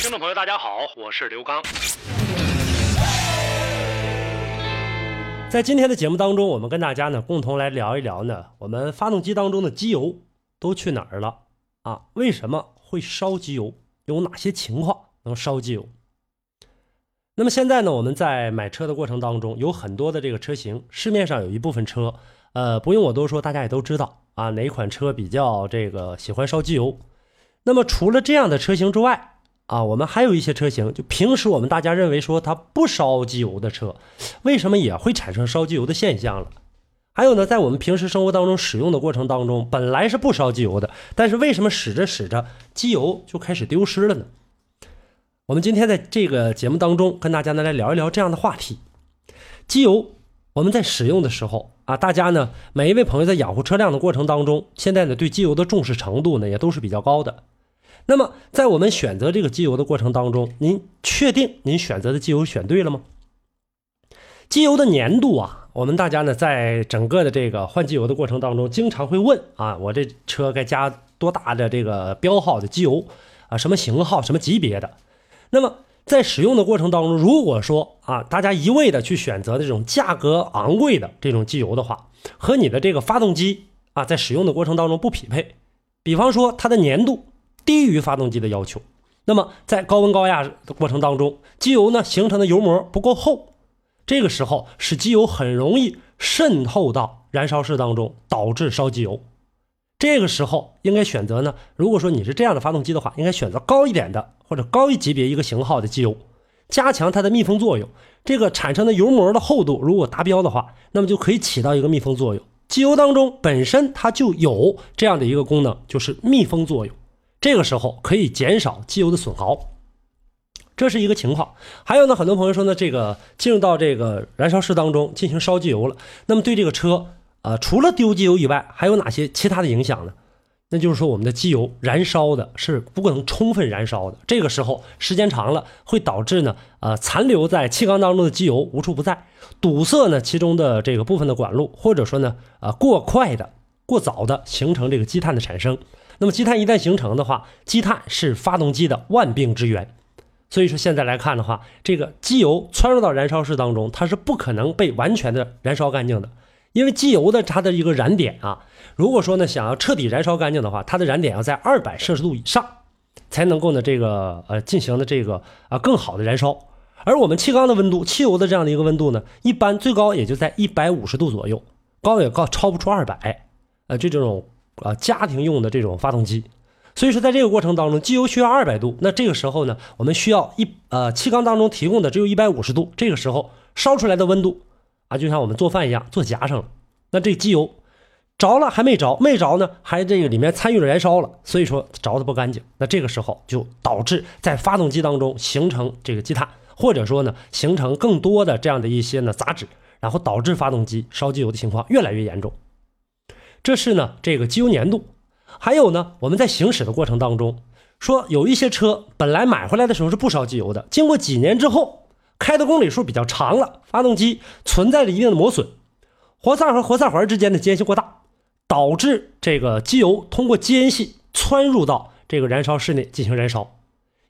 听众朋友，大家好，我是刘刚。在今天的节目当中，我们跟大家呢共同来聊一聊呢，我们发动机当中的机油都去哪儿了啊？为什么会烧机油？有哪些情况能烧机油？那么现在呢，我们在买车的过程当中，有很多的这个车型，市面上有一部分车，呃，不用我多说，大家也都知道啊，哪款车比较这个喜欢烧机油？那么除了这样的车型之外，啊，我们还有一些车型，就平时我们大家认为说它不烧机油的车，为什么也会产生烧机油的现象了？还有呢，在我们平时生活当中使用的过程当中，本来是不烧机油的，但是为什么使着使着机油就开始丢失了呢？我们今天在这个节目当中跟大家呢来聊一聊这样的话题。机油我们在使用的时候啊，大家呢每一位朋友在养护车辆的过程当中，现在呢对机油的重视程度呢也都是比较高的。那么，在我们选择这个机油的过程当中，您确定您选择的机油选对了吗？机油的粘度啊，我们大家呢在整个的这个换机油的过程当中，经常会问啊，我这车该加多大的这个标号的机油啊？什么型号、什么级别的？那么在使用的过程当中，如果说啊，大家一味的去选择这种价格昂贵的这种机油的话，和你的这个发动机啊，在使用的过程当中不匹配，比方说它的粘度。低于发动机的要求，那么在高温高压的过程当中，机油呢形成的油膜不够厚，这个时候使机油很容易渗透到燃烧室当中，导致烧机油。这个时候应该选择呢，如果说你是这样的发动机的话，应该选择高一点的或者高一级别一个型号的机油，加强它的密封作用。这个产生的油膜的厚度如果达标的话，那么就可以起到一个密封作用。机油当中本身它就有这样的一个功能，就是密封作用。这个时候可以减少机油的损耗，这是一个情况。还有呢，很多朋友说呢，这个进入到这个燃烧室当中进行烧机油了，那么对这个车啊，除了丢机油以外，还有哪些其他的影响呢？那就是说，我们的机油燃烧的是不可能充分燃烧的，这个时候时间长了会导致呢，呃，残留在气缸当中的机油无处不在，堵塞呢其中的这个部分的管路，或者说呢，啊，过快的、过早的形成这个积碳的产生。那么积碳一旦形成的话，积碳是发动机的万病之源。所以说现在来看的话，这个机油窜入到燃烧室当中，它是不可能被完全的燃烧干净的，因为机油的它的一个燃点啊，如果说呢想要彻底燃烧干净的话，它的燃点要在二百摄氏度以上，才能够呢这个呃进行的这个啊更好的燃烧。而我们气缸的温度，汽油的这样的一个温度呢，一般最高也就在一百五十度左右，高也高超不出二百，呃就这种。啊，家庭用的这种发动机，所以说在这个过程当中，机油需要二百度，那这个时候呢，我们需要一呃气缸当中提供的只有一百五十度，这个时候烧出来的温度啊，就像我们做饭一样，做夹上了，那这机油着了还没着，没着呢，还这个里面参与了燃烧了，所以说着的不干净，那这个时候就导致在发动机当中形成这个积碳，或者说呢形成更多的这样的一些呢杂质，然后导致发动机烧机油的情况越来越严重。这是呢，这个机油粘度，还有呢，我们在行驶的过程当中，说有一些车本来买回来的时候是不烧机油的，经过几年之后，开的公里数比较长了，发动机存在着一定的磨损，活塞和活塞环之间的间隙过大，导致这个机油通过间隙窜入到这个燃烧室内进行燃烧，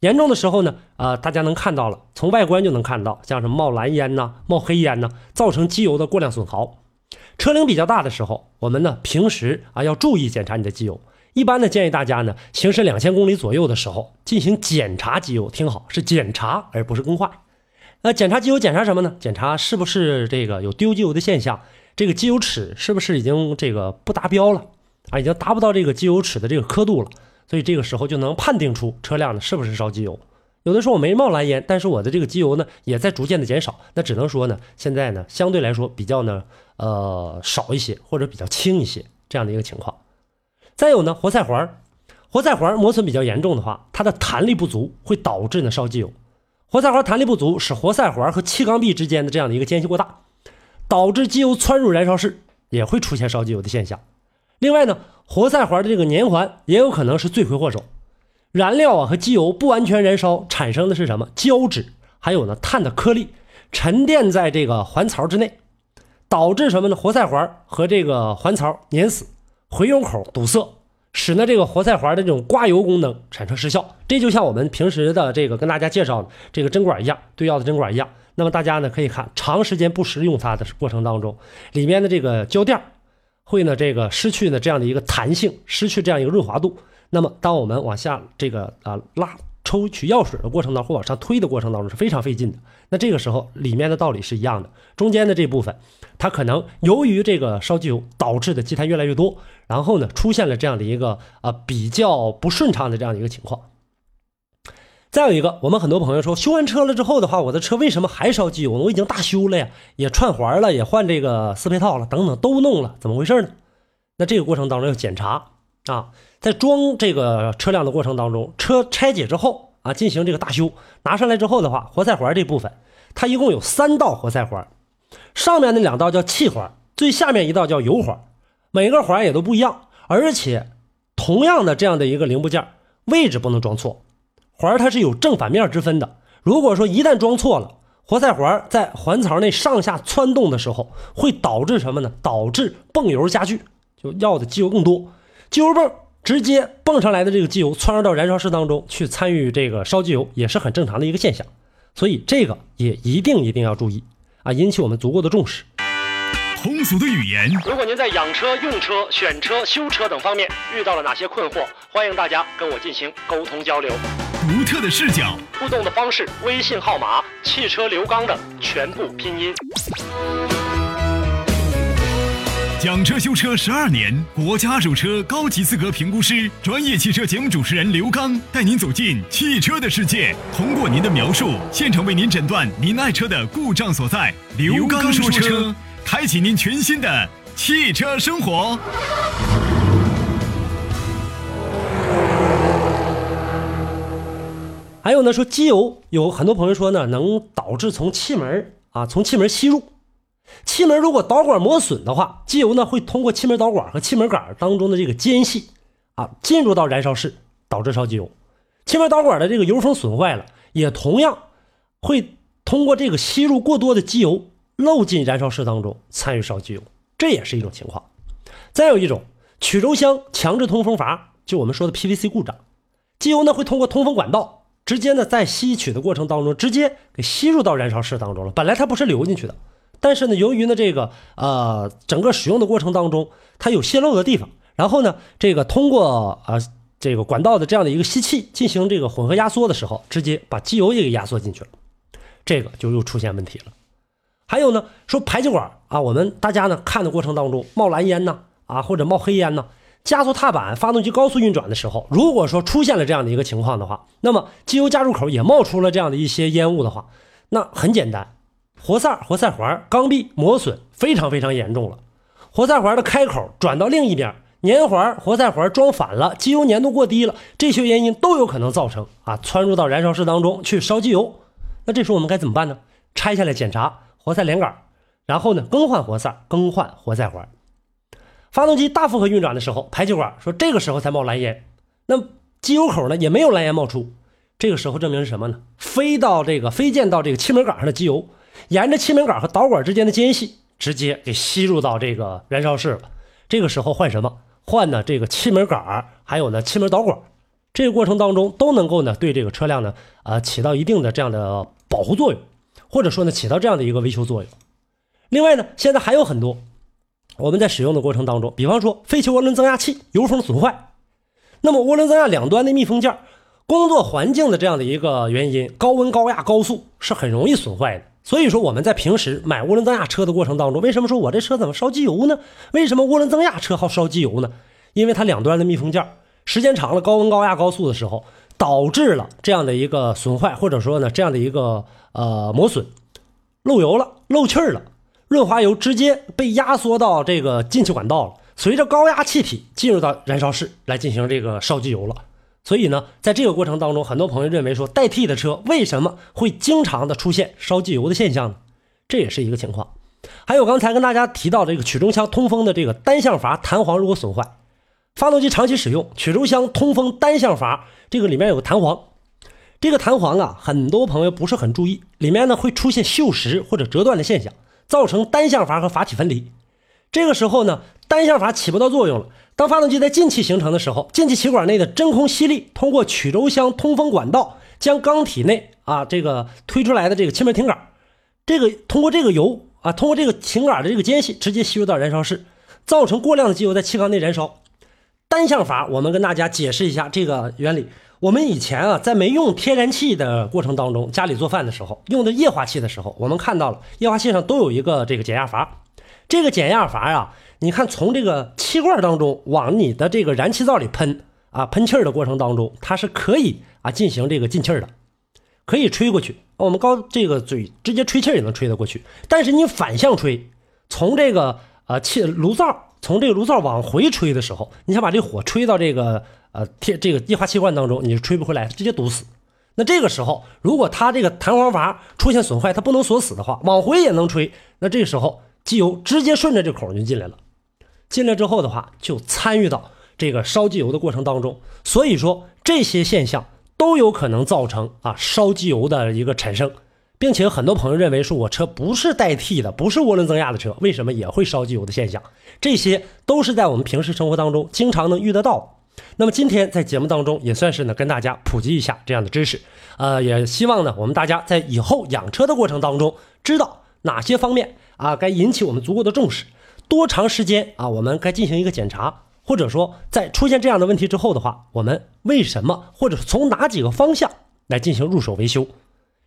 严重的时候呢，呃，大家能看到了，从外观就能看到，像什么冒蓝烟呐、冒黑烟呐，造成机油的过量损耗。车龄比较大的时候，我们呢平时啊要注意检查你的机油。一般呢建议大家呢行驶两千公里左右的时候进行检查机油。听好，是检查而不是更换。那检查机油检查什么呢？检查是不是这个有丢机油的现象？这个机油尺是不是已经这个不达标了？啊，已经达不到这个机油尺的这个刻度了。所以这个时候就能判定出车辆呢是不是烧机油。有的说我没冒蓝烟，但是我的这个机油呢也在逐渐的减少，那只能说呢现在呢相对来说比较呢呃少一些或者比较轻一些这样的一个情况。再有呢活塞环，活塞环磨损比较严重的话，它的弹力不足会导致呢烧机油。活塞环弹力不足，使活塞环和气缸壁之间的这样的一个间隙过大，导致机油窜入燃烧室，也会出现烧机油的现象。另外呢，活塞环的这个粘环也有可能是罪魁祸首。燃料啊和机油不完全燃烧产生的是什么？胶质，还有呢碳的颗粒沉淀在这个环槽之内，导致什么呢？活塞环和这个环槽粘死，回油口堵塞，使呢这个活塞环的这种刮油功能产生失效。这就像我们平时的这个跟大家介绍的这个针管一样，对药的针管一样。那么大家呢可以看，长时间不使用它的过程当中，里面的这个胶垫会呢这个失去呢这样的一个弹性，失去这样一个润滑度。那么，当我们往下这个啊拉抽取药水的过程当中，或往上推的过程当中是非常费劲的。那这个时候里面的道理是一样的，中间的这部分，它可能由于这个烧机油导致的积碳越来越多，然后呢出现了这样的一个啊比较不顺畅的这样的一个情况。再有一个，我们很多朋友说，修完车了之后的话，我的车为什么还烧机油呢？我已经大修了呀，也串环了，也换这个四配套了，等等都弄了，怎么回事呢？那这个过程当中要检查啊。在装这个车辆的过程当中，车拆解之后啊，进行这个大修，拿上来之后的话，活塞环这部分，它一共有三道活塞环，上面那两道叫气环，最下面一道叫油环，每个环也都不一样，而且同样的这样的一个零部件，位置不能装错，环它是有正反面之分的。如果说一旦装错了，活塞环在环槽内上下窜动的时候，会导致什么呢？导致泵油加剧，就要的机油更多，机油泵。直接蹦上来的这个机油窜入到燃烧室当中去参与这个烧机油也是很正常的一个现象，所以这个也一定一定要注意啊，引起我们足够的重视。通俗的语言，如果您在养车、用车、选车、修车等方面遇到了哪些困惑，欢迎大家跟我进行沟通交流。独特的视角，互动的方式，微信号码汽车刘刚的全部拼音。讲车修车十二年，国家二手车高级资格评估师，专业汽车节目主持人刘刚带您走进汽车的世界，通过您的描述，现场为您诊断您爱车的故障所在。刘刚说车，开启您全新的汽车生活。还有呢，说机油有很多朋友说呢，能导致从气门啊，从气门吸入。气门如果导管磨损的话，机油呢会通过气门导管和气门杆当中的这个间隙啊，进入到燃烧室，导致烧机油。气门导管的这个油封损坏了，也同样会通过这个吸入过多的机油漏进燃烧室当中，参与烧机油，这也是一种情况。再有一种，曲轴箱强制通风阀，就我们说的 PVC 故障，机油呢会通过通风管道直接呢在吸取的过程当中，直接给吸入到燃烧室当中了。本来它不是流进去的。但是呢，由于呢这个呃整个使用的过程当中，它有泄漏的地方，然后呢这个通过啊这个管道的这样的一个吸气进行这个混合压缩的时候，直接把机油也给压缩进去了，这个就又出现问题了。还有呢，说排气管啊，我们大家呢看的过程当中冒蓝烟呢啊或者冒黑烟呢，加速踏板发动机高速运转的时候，如果说出现了这样的一个情况的话，那么机油加入口也冒出了这样的一些烟雾的话，那很简单。活塞、活塞环、缸壁磨损非常非常严重了。活塞环的开口转到另一边，粘环、活塞环装反了，机油粘度过低了，这些原因都有可能造成啊，窜入到燃烧室当中去烧机油。那这时候我们该怎么办呢？拆下来检查活塞连杆，然后呢更换活塞、更换活塞环。发动机大负荷运转的时候，排气管说这个时候才冒蓝烟，那机油口呢也没有蓝烟冒出，这个时候证明是什么呢？飞到这个飞溅到这个气门杆上的机油。沿着气门杆和导管之间的间隙，直接给吸入到这个燃烧室了。这个时候换什么？换呢？这个气门杆还有呢气门导管。这个过程当中都能够呢对这个车辆呢啊起到一定的这样的保护作用，或者说呢起到这样的一个维修作用。另外呢，现在还有很多我们在使用的过程当中，比方说废气涡轮增压器油封损坏，那么涡轮增压两端的密封件，工作环境的这样的一个原因，高温高压高速是很容易损坏的。所以说我们在平时买涡轮增压车的过程当中，为什么说我这车怎么烧机油呢？为什么涡轮增压车好烧机油呢？因为它两端的密封件时间长了，高温高压高速的时候，导致了这样的一个损坏，或者说呢这样的一个呃磨损，漏油了，漏气儿了，润滑油直接被压缩到这个进气管道了，随着高压气体进入到燃烧室来进行这个烧机油了。所以呢，在这个过程当中，很多朋友认为说，代替的车为什么会经常的出现烧机油的现象呢？这也是一个情况。还有刚才跟大家提到这个曲轴箱通风的这个单向阀弹簧如果损坏，发动机长期使用曲轴箱通风单向阀这个里面有个弹簧，这个弹簧啊，很多朋友不是很注意，里面呢会出现锈蚀或者折断的现象，造成单向阀和阀体分离。这个时候呢，单向阀起不到作用了。当发动机在进气形成的时候，进气气管内的真空吸力通过曲轴箱通风管道，将缸体内啊这个推出来的这个气门挺杆，这个通过这个油啊，通过这个挺杆的这个间隙，直接吸入到燃烧室，造成过量的机油在气缸内燃烧。单向阀，我们跟大家解释一下这个原理。我们以前啊，在没用天然气的过程当中，家里做饭的时候用的液化气的时候，我们看到了液化气上都有一个这个减压阀，这个减压阀呀。你看，从这个气罐当中往你的这个燃气灶里喷啊，喷气儿的过程当中，它是可以啊进行这个进气儿的，可以吹过去。我们高这个嘴直接吹气也能吹得过去，但是你反向吹，从这个呃气炉灶，从这个炉灶往回吹的时候，你想把这火吹到这个呃贴这个液化气罐当中，你是吹不回来，直接堵死。那这个时候，如果它这个弹簧阀出现损坏，它不能锁死的话，往回也能吹，那这时候机油直接顺着这口就进来了。进来之后的话，就参与到这个烧机油的过程当中，所以说这些现象都有可能造成啊烧机油的一个产生，并且很多朋友认为说我车不是代替的，不是涡轮增压的车，为什么也会烧机油的现象？这些都是在我们平时生活当中经常能遇得到。那么今天在节目当中也算是呢跟大家普及一下这样的知识，呃，也希望呢我们大家在以后养车的过程当中知道哪些方面啊该引起我们足够的重视。多长时间啊？我们该进行一个检查，或者说在出现这样的问题之后的话，我们为什么，或者从哪几个方向来进行入手维修？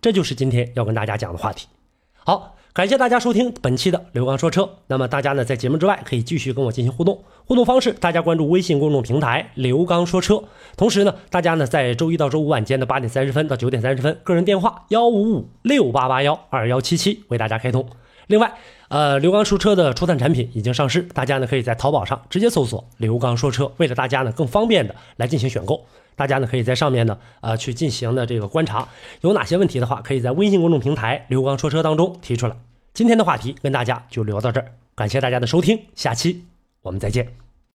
这就是今天要跟大家讲的话题。好，感谢大家收听本期的刘刚说车。那么大家呢，在节目之外可以继续跟我进行互动，互动方式大家关注微信公众平台刘刚说车。同时呢，大家呢在周一到周五晚间的八点三十分到九点三十分，个人电话幺五五六八八幺二幺七七为大家开通。另外，呃，刘刚说车的初探产品已经上市，大家呢可以在淘宝上直接搜索“刘刚说车”，为了大家呢更方便的来进行选购，大家呢可以在上面呢呃去进行的这个观察，有哪些问题的话，可以在微信公众平台“刘刚说车”当中提出来。今天的话题跟大家就聊到这儿，感谢大家的收听，下期我们再见。